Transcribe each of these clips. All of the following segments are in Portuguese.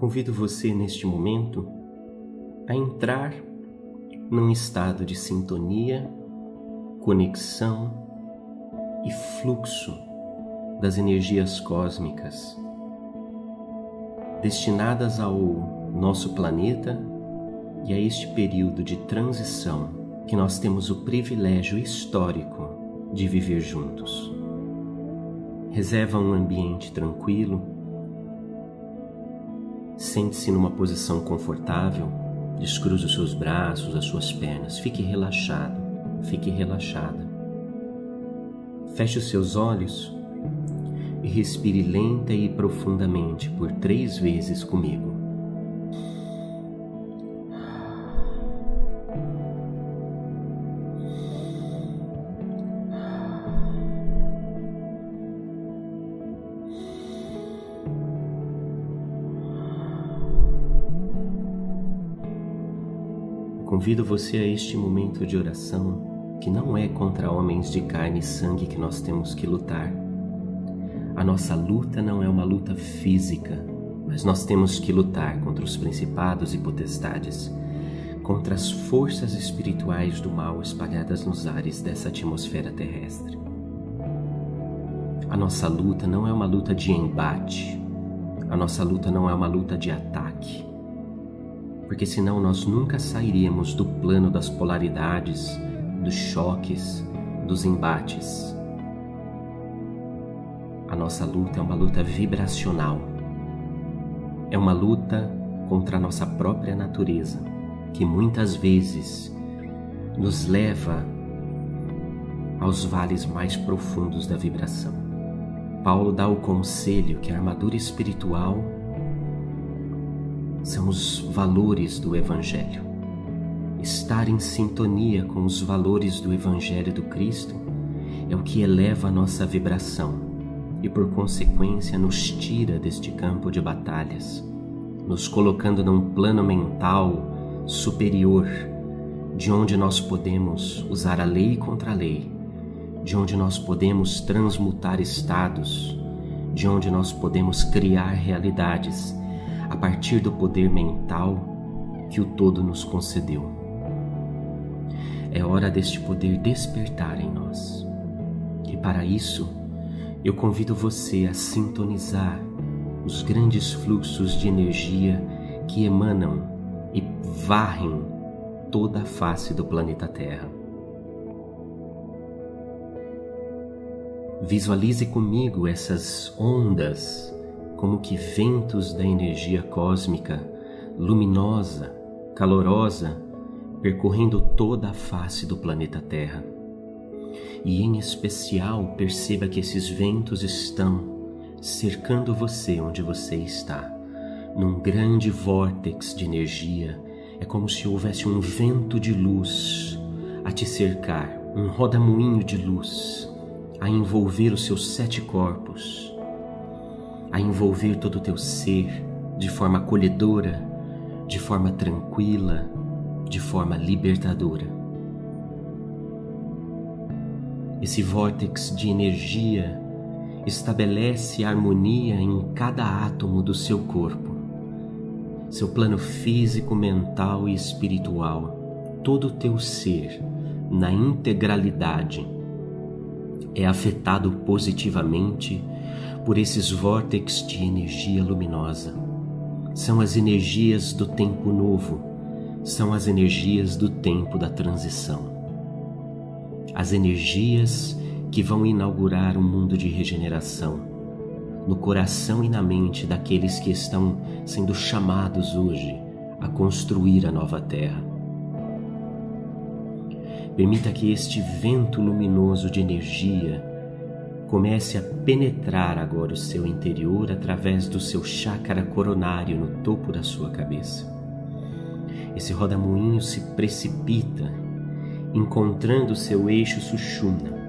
convido você neste momento a entrar num estado de sintonia, conexão e fluxo das energias cósmicas destinadas ao nosso planeta e a este período de transição que nós temos o privilégio histórico de viver juntos. Reserva um ambiente tranquilo, sente-se numa posição confortável, descruze os seus braços, as suas pernas, fique relaxado, fique relaxada. Feche os seus olhos e respire lenta e profundamente por três vezes comigo. Convido você a este momento de oração, que não é contra homens de carne e sangue que nós temos que lutar a nossa luta não é uma luta física, mas nós temos que lutar contra os principados e potestades, contra as forças espirituais do mal espalhadas nos ares dessa atmosfera terrestre. A nossa luta não é uma luta de embate, a nossa luta não é uma luta de ataque, porque senão nós nunca sairíamos do plano das polaridades, dos choques, dos embates. A nossa luta é uma luta vibracional. É uma luta contra a nossa própria natureza, que muitas vezes nos leva aos vales mais profundos da vibração. Paulo dá o conselho que a armadura espiritual são os valores do Evangelho. Estar em sintonia com os valores do Evangelho do Cristo é o que eleva a nossa vibração e, por consequência, nos tira deste campo de batalhas, nos colocando num plano mental superior, de onde nós podemos usar a lei contra a lei, de onde nós podemos transmutar estados, de onde nós podemos criar realidades a partir do poder mental que o todo nos concedeu. É hora deste poder despertar em nós. E para isso, eu convido você a sintonizar os grandes fluxos de energia que emanam e varrem toda a face do planeta Terra. Visualize comigo essas ondas como que ventos da energia cósmica, luminosa, calorosa, percorrendo toda a face do planeta Terra e, em especial, perceba que esses ventos estão cercando você onde você está, num grande vórtex de energia. É como se houvesse um vento de luz a te cercar, um rodamuinho de luz a envolver os seus sete corpos, a envolver todo o teu ser de forma acolhedora, de forma tranquila, de forma libertadora. Esse vórtex de energia estabelece harmonia em cada átomo do seu corpo, seu plano físico, mental e espiritual, todo o teu ser, na integralidade, é afetado positivamente por esses vórtex de energia luminosa. São as energias do tempo novo, são as energias do tempo da transição as energias que vão inaugurar um mundo de regeneração no coração e na mente daqueles que estão sendo chamados hoje a construir a nova terra. Permita que este vento luminoso de energia comece a penetrar agora o seu interior através do seu chácara coronário no topo da sua cabeça. Esse rodamuinho se precipita encontrando seu eixo Sushumna.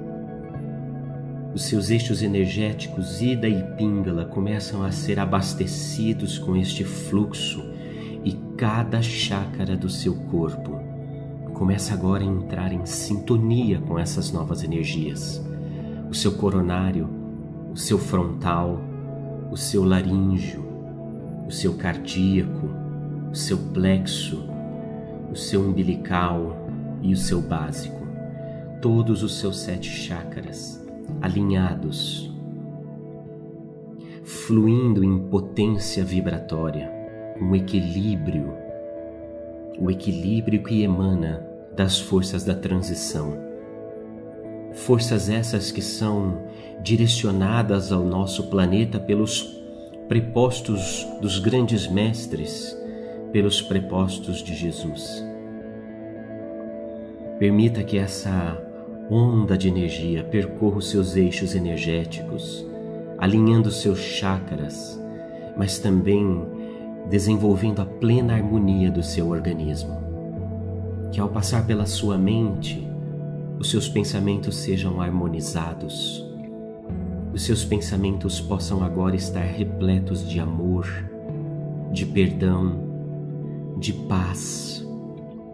Os seus eixos energéticos Ida e Pingala começam a ser abastecidos com este fluxo e cada chácara do seu corpo começa agora a entrar em sintonia com essas novas energias. O seu coronário, o seu frontal, o seu laríngeo, o seu cardíaco, o seu plexo, o seu umbilical e o seu básico, todos os seus sete chakras alinhados, fluindo em potência vibratória, um equilíbrio, o equilíbrio que emana das forças da transição. Forças essas que são direcionadas ao nosso planeta pelos prepostos dos grandes mestres pelos prepostos de Jesus. Permita que essa onda de energia percorra os seus eixos energéticos, alinhando seus chakras, mas também desenvolvendo a plena harmonia do seu organismo. Que ao passar pela sua mente, os seus pensamentos sejam harmonizados, os seus pensamentos possam agora estar repletos de amor, de perdão, de paz,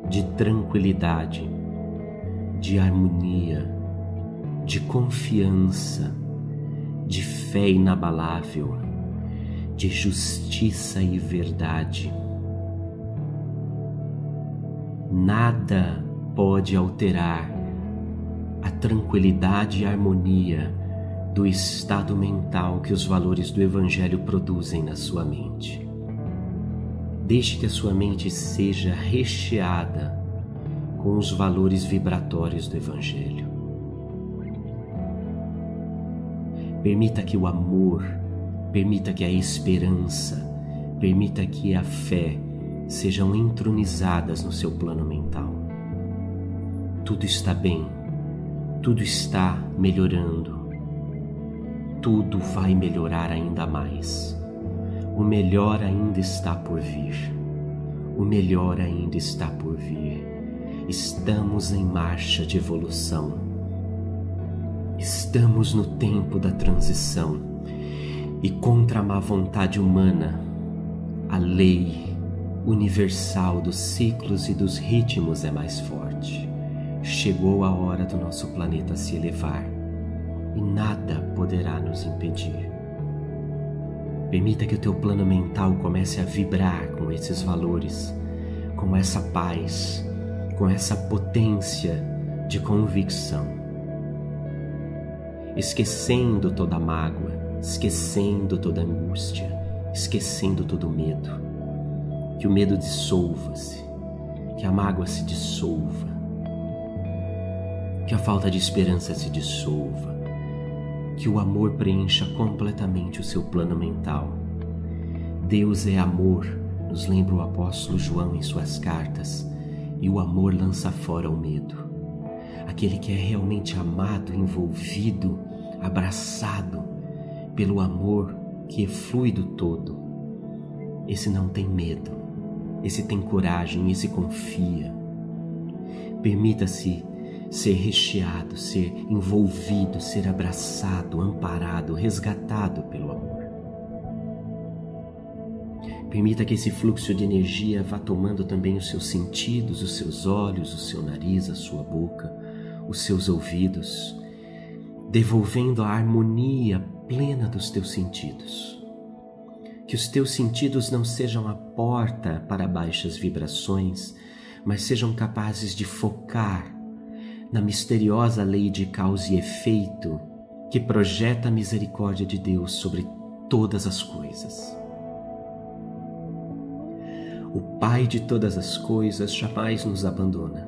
de tranquilidade, de harmonia, de confiança, de fé inabalável, de justiça e verdade. Nada pode alterar a tranquilidade e harmonia do estado mental que os valores do Evangelho produzem na sua mente. Deixe que a sua mente seja recheada com os valores vibratórios do Evangelho. Permita que o amor, permita que a esperança, permita que a fé sejam entronizadas no seu plano mental. Tudo está bem, tudo está melhorando, tudo vai melhorar ainda mais. O melhor ainda está por vir. O melhor ainda está por vir. Estamos em marcha de evolução. Estamos no tempo da transição e contra a má vontade humana, a lei universal dos ciclos e dos ritmos é mais forte. Chegou a hora do nosso planeta se elevar e nada poderá nos impedir. Permita que o teu plano mental comece a vibrar com esses valores, com essa paz, com essa potência de convicção. Esquecendo toda mágoa, esquecendo toda angústia, esquecendo todo medo. Que o medo dissolva-se, que a mágoa se dissolva, que a falta de esperança se dissolva que o amor preencha completamente o seu plano mental. Deus é amor, nos lembra o apóstolo João em suas cartas, e o amor lança fora o medo. Aquele que é realmente amado, envolvido, abraçado pelo amor que flui do todo, esse não tem medo, esse tem coragem, esse confia. Permita-se ser recheado, ser envolvido, ser abraçado, amparado, resgatado pelo amor. Permita que esse fluxo de energia vá tomando também os seus sentidos, os seus olhos, o seu nariz, a sua boca, os seus ouvidos, devolvendo a harmonia plena dos teus sentidos. Que os teus sentidos não sejam a porta para baixas vibrações, mas sejam capazes de focar na misteriosa lei de causa e efeito que projeta a misericórdia de Deus sobre todas as coisas. O Pai de todas as coisas jamais nos abandona.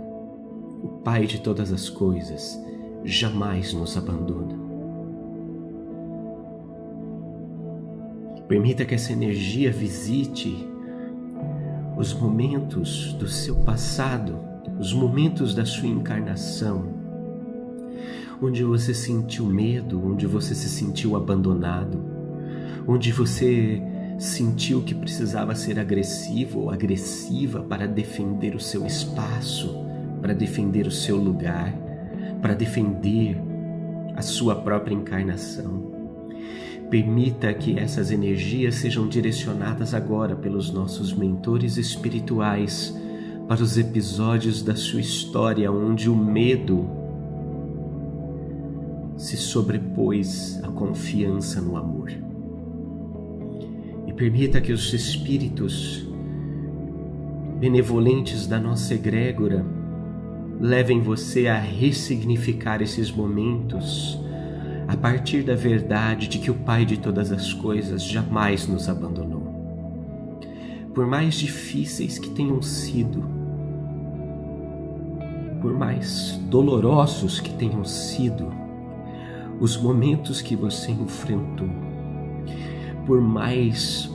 O Pai de todas as coisas jamais nos abandona. Permita que essa energia visite os momentos do seu passado os momentos da sua encarnação, onde você sentiu medo, onde você se sentiu abandonado, onde você sentiu que precisava ser agressivo ou agressiva para defender o seu espaço, para defender o seu lugar, para defender a sua própria encarnação. Permita que essas energias sejam direcionadas agora pelos nossos mentores espirituais para os episódios da sua história onde o medo se sobrepôs à confiança no amor. E Permita que os espíritos benevolentes da nossa egrégora levem você a ressignificar esses momentos a partir da verdade de que o Pai de todas as coisas jamais nos abandonou. Por mais difíceis que tenham sido, por mais dolorosos que tenham sido os momentos que você enfrentou, por mais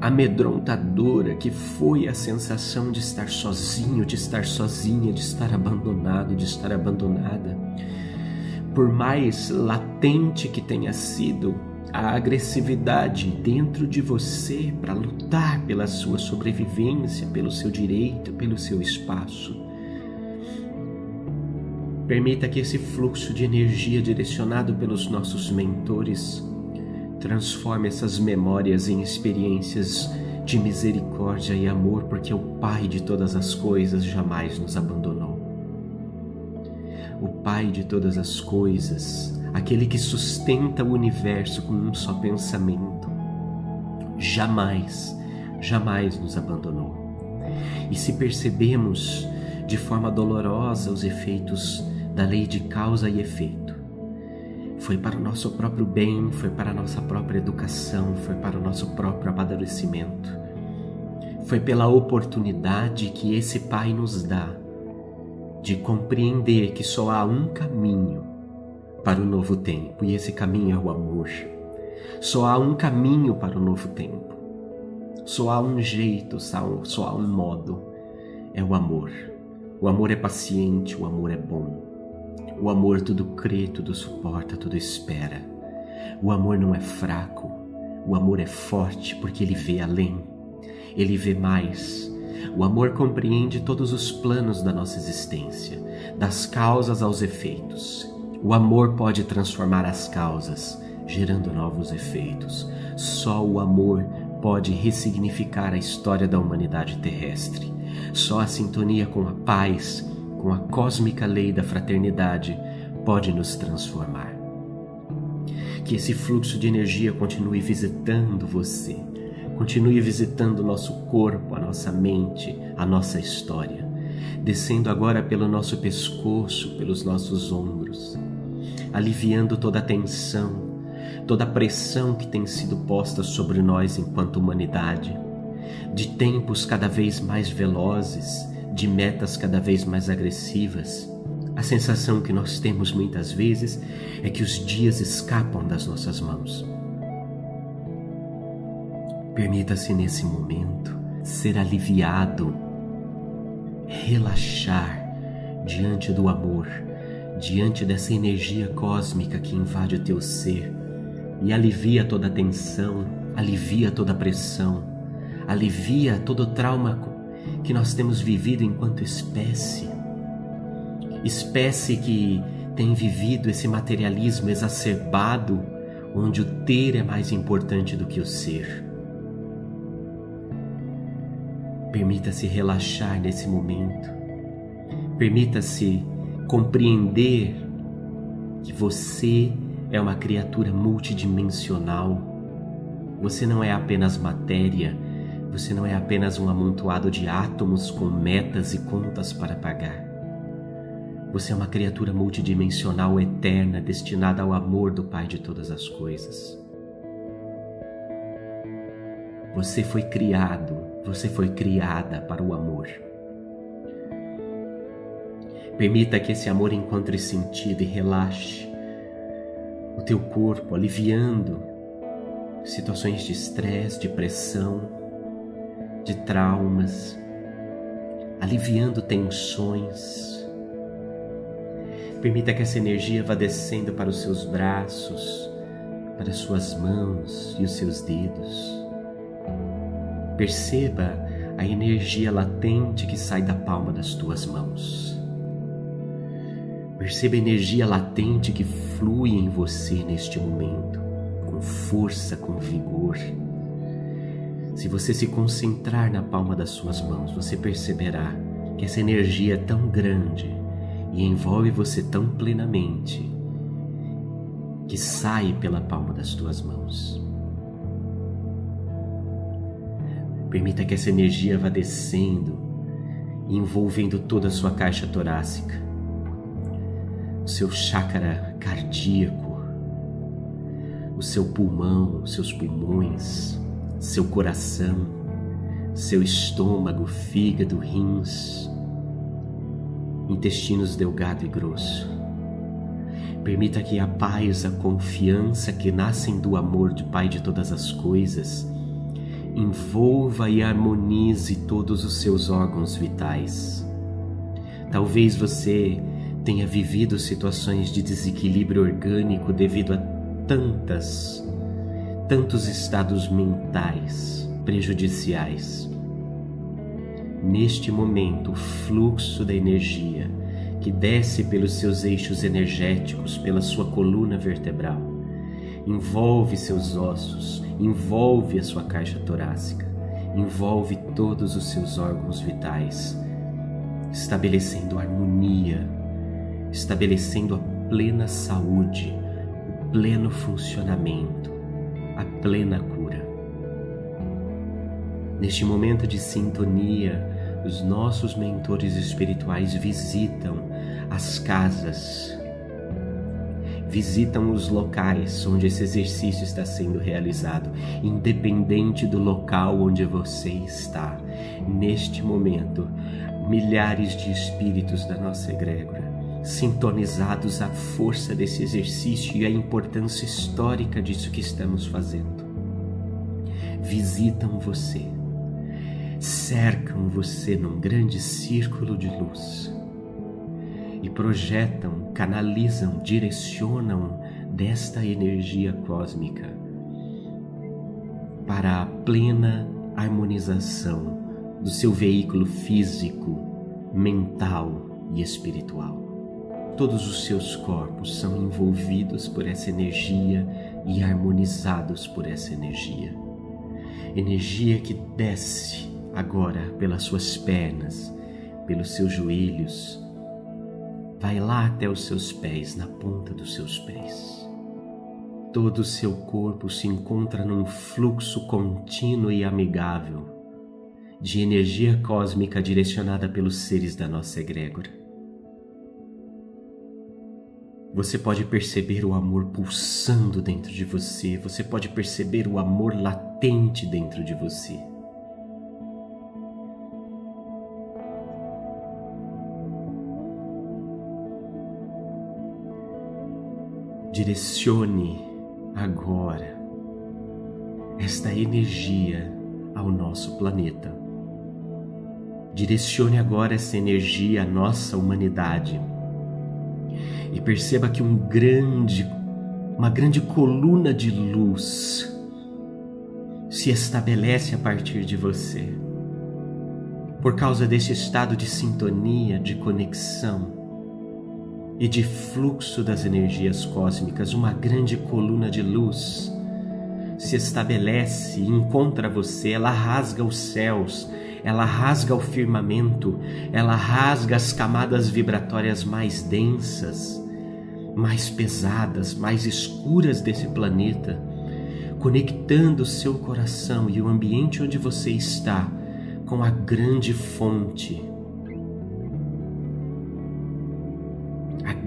amedrontadora que foi a sensação de estar sozinho, de estar sozinha, de estar abandonado, de estar abandonada, por mais latente que tenha sido a agressividade dentro de você para lutar pela sua sobrevivência, pelo seu direito, pelo seu espaço. Permita que esse fluxo de energia direcionado pelos nossos mentores transforme essas memórias em experiências de misericórdia e amor, porque o Pai de todas as coisas jamais nos abandonou o Pai de todas as coisas, aquele que sustenta o universo com um só pensamento, jamais, jamais nos abandonou. E se percebemos de forma dolorosa os efeitos da lei de causa e efeito, foi para o nosso próprio bem, foi para a nossa própria educação, foi para o nosso próprio amadurecimento. Foi pela oportunidade que esse Pai nos dá de compreender que só há um caminho para o novo tempo e esse caminho é o amor. Só há um caminho para o novo tempo. Só há um jeito, só há um modo. É o amor. O amor é paciente, o amor é bom. O amor tudo crê, tudo suporta, tudo espera. O amor não é fraco. O amor é forte porque ele vê além. Ele vê mais. O amor compreende todos os planos da nossa existência, das causas aos efeitos. O amor pode transformar as causas, gerando novos efeitos. Só o amor pode ressignificar a história da humanidade terrestre. Só a sintonia com a paz, com a cósmica lei da fraternidade, pode nos transformar. Que esse fluxo de energia continue visitando você, Continue visitando nosso corpo, a nossa mente, a nossa história, descendo agora pelo nosso pescoço, pelos nossos ombros, aliviando toda a tensão, toda a pressão que tem sido posta sobre nós enquanto humanidade, de tempos cada vez mais velozes, de metas cada vez mais agressivas. A sensação que nós temos muitas vezes é que os dias escapam das nossas mãos Permita-se nesse momento ser aliviado, relaxar diante do amor, diante dessa energia cósmica que invade o teu ser e alivia toda a tensão, alivia toda a pressão, alivia todo o trauma que nós temos vivido enquanto espécie. Espécie que tem vivido esse materialismo exacerbado, onde o ter é mais importante do que o ser. Permita-se relaxar nesse momento. Permita-se compreender que você é uma criatura multidimensional. Você não é apenas matéria, você não é apenas um amontoado de átomos com metas e contas para pagar. Você é uma criatura multidimensional eterna destinada ao amor do Pai de todas as coisas. Você foi criado, você foi criada para o amor. Permita que esse amor encontre sentido e relaxe o teu corpo, aliviando situações de estresse, de pressão, de traumas, aliviando tensões. Permita que essa energia vá descendo para os seus braços, para as suas mãos e os seus dedos. Perceba a energia latente que sai da palma das tuas mãos. Perceba a energia latente que flui em você neste momento, com força, com vigor. Se você se concentrar na palma das suas mãos, você perceberá que essa energia é tão grande e envolve você tão plenamente que sai pela palma das tuas mãos. Permita que essa energia vá descendo, envolvendo toda a sua caixa torácica, o seu chácara cardíaco, o seu pulmão, seus pulmões, seu coração, seu estômago, fígado, rins, intestinos delgado e grosso. Permita que a paz, a confiança que nascem do amor de Pai de todas as coisas envolva e harmonize todos os seus órgãos vitais. Talvez você tenha vivido situações de desequilíbrio orgânico devido a tantas, tantos estados mentais prejudiciais. Neste momento, o fluxo da energia que desce pelos seus eixos energéticos, pela sua coluna vertebral, envolve seus ossos, envolve a sua caixa torácica, envolve todos os seus órgãos vitais, estabelecendo harmonia, estabelecendo a plena saúde, o pleno funcionamento, a plena cura. Neste momento de sintonia, os nossos mentores espirituais visitam as casas, visitam os locais onde esse exercício está sendo realizado, independente do local onde você está. Neste momento, milhares de espíritos da nossa egrégora, sintonizados à força desse exercício e à importância histórica disso que estamos fazendo, visitam você, cercam você num grande círculo de luz e projetam, canalizam, direcionam desta energia cósmica para a plena harmonização do seu veículo físico, mental e espiritual. Todos os seus corpos são envolvidos por essa energia e harmonizados por essa energia. Energia que desce agora pelas suas pernas, pelos seus joelhos, vai lá até os seus pés, na ponta dos seus pés. Todo o seu corpo se encontra num fluxo contínuo e amigável de energia cósmica direcionada pelos seres da nossa egrégora. Você pode perceber o amor pulsando dentro de você, você pode perceber o amor latente dentro de você. Direcione agora esta energia ao nosso planeta. Direcione agora essa energia à nossa humanidade. E perceba que um grande, uma grande coluna de luz se estabelece a partir de você. Por causa desse estado de sintonia, de conexão, e de fluxo das energias cósmicas, uma grande coluna de luz se estabelece e encontra você, ela rasga os céus, ela rasga o firmamento, ela rasga as camadas vibratórias mais densas, mais pesadas, mais escuras desse planeta, conectando seu coração e o ambiente onde você está com a grande fonte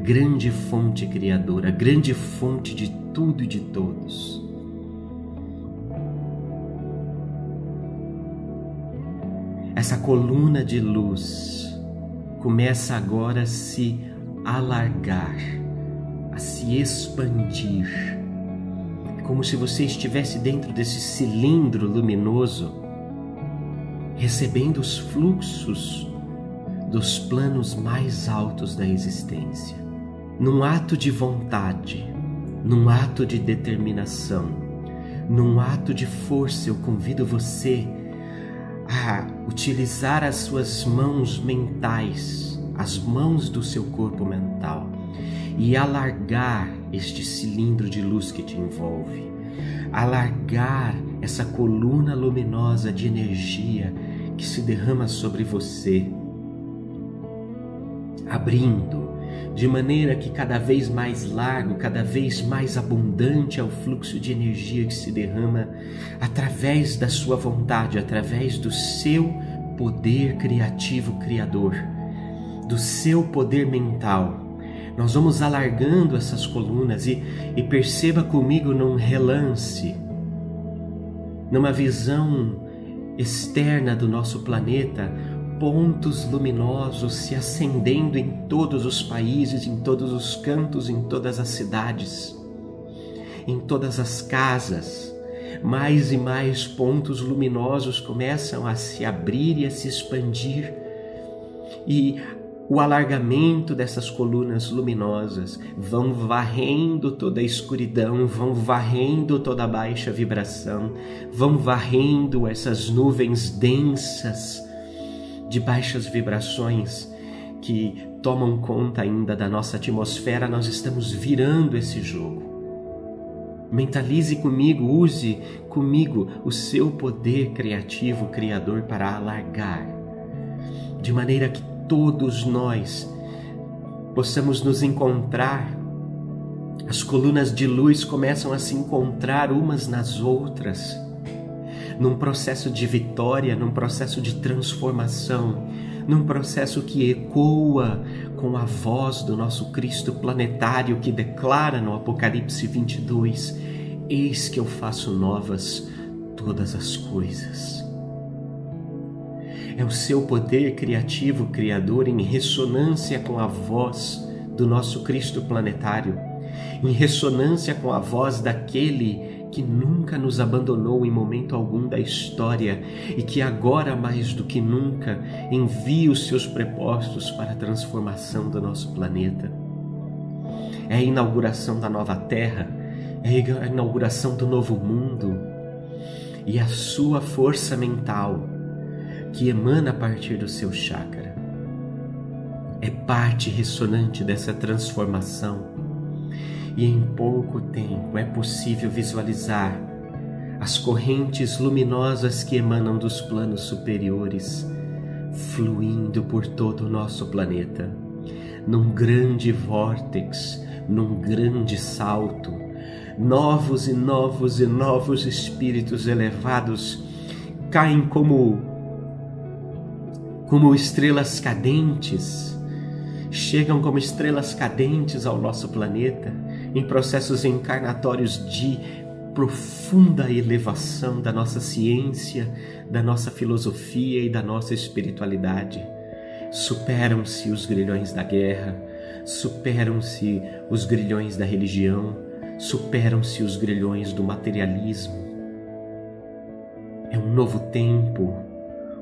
grande fonte criadora, grande fonte de tudo e de todos. Essa coluna de luz começa agora a se alargar, a se expandir, como se você estivesse dentro desse cilindro luminoso, recebendo os fluxos dos planos mais altos da existência num ato de vontade, num ato de determinação, num ato de força, eu convido você a utilizar as suas mãos mentais, as mãos do seu corpo mental e alargar este cilindro de luz que te envolve, alargar essa coluna luminosa de energia que se derrama sobre você, abrindo de maneira que cada vez mais largo, cada vez mais abundante é o fluxo de energia que se derrama através da sua vontade, através do seu poder criativo criador, do seu poder mental. Nós vamos alargando essas colunas e, e perceba comigo num relance, numa visão externa do nosso planeta, pontos luminosos se acendendo em todos os países, em todos os cantos, em todas as cidades, em todas as casas. Mais e mais pontos luminosos começam a se abrir e a se expandir, e o alargamento dessas colunas luminosas vão varrendo toda a escuridão, vão varrendo toda a baixa vibração, vão varrendo essas nuvens densas de baixas vibrações que tomam conta ainda da nossa atmosfera, nós estamos virando esse jogo. Mentalize comigo, use comigo o seu poder criativo, criador para alargar, de maneira que todos nós possamos nos encontrar. As colunas de luz começam a se encontrar umas nas outras num processo de vitória, num processo de transformação, num processo que ecoa com a voz do nosso Cristo planetário que declara no Apocalipse 22: Eis que eu faço novas todas as coisas. É o seu poder criativo, criador, em ressonância com a voz do nosso Cristo planetário, em ressonância com a voz daquele que nunca nos abandonou em momento algum da história e que agora mais do que nunca envia os seus prepostos para a transformação do nosso planeta. É a inauguração da nova terra, é a inauguração do novo mundo e a sua força mental que emana a partir do seu chakra. É parte ressonante dessa transformação e em pouco tempo é possível visualizar as correntes luminosas que emanam dos planos superiores, fluindo por todo o nosso planeta, num grande vórtex, num grande salto. Novos e novos e novos espíritos elevados caem como como estrelas cadentes, chegam como estrelas cadentes ao nosso planeta em processos encarnatórios de profunda elevação da nossa ciência, da nossa filosofia e da nossa espiritualidade. Superam-se os grilhões da guerra, superam-se os grilhões da religião, superam-se os grilhões do materialismo. É um novo tempo,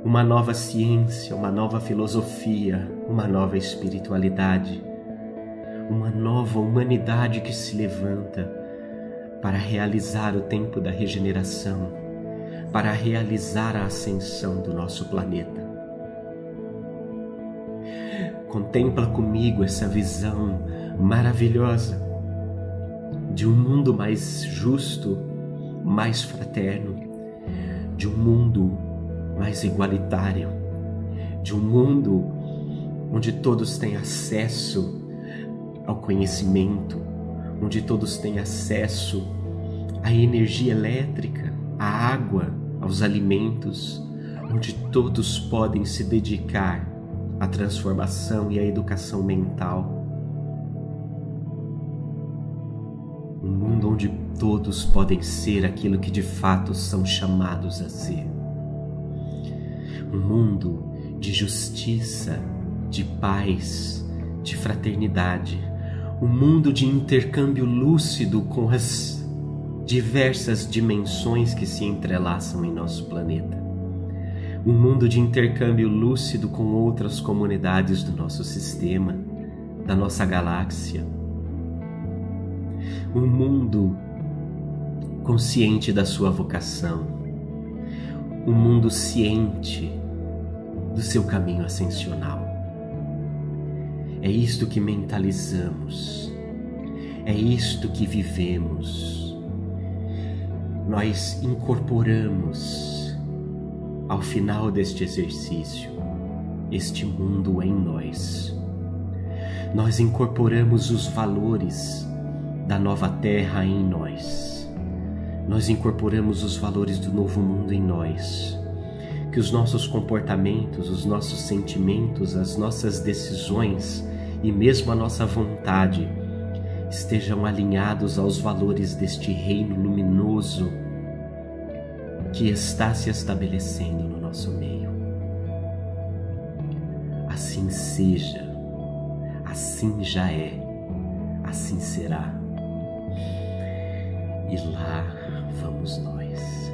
uma nova ciência, uma nova filosofia, uma nova espiritualidade uma nova humanidade que se levanta para realizar o tempo da regeneração, para realizar a ascensão do nosso planeta. Contempla comigo essa visão maravilhosa de um mundo mais justo, mais fraterno, de um mundo mais igualitário, de um mundo onde todos têm acesso ao conhecimento, onde todos têm acesso à energia elétrica, à água, aos alimentos, onde todos podem se dedicar à transformação e à educação mental. Um mundo onde todos podem ser aquilo que de fato são chamados a ser. Um mundo de justiça, de paz, de fraternidade, um mundo de intercâmbio lúcido com as diversas dimensões que se entrelaçam em nosso planeta. Um mundo de intercâmbio lúcido com outras comunidades do nosso sistema, da nossa galáxia. Um mundo consciente da sua vocação. Um mundo ciente do seu caminho ascensional. É isto que mentalizamos, é isto que vivemos. Nós incorporamos ao final deste exercício este mundo em nós. nós incorporamos os valores da nova terra em nós. Nós incorporamos os valores do novo mundo em nós. Que os nossos comportamentos, os nossos sentimentos, as nossas decisões e mesmo a nossa vontade estejam alinhados aos valores deste reino luminoso que está se estabelecendo no nosso meio. Assim seja, assim já é, assim será. E lá vamos nós.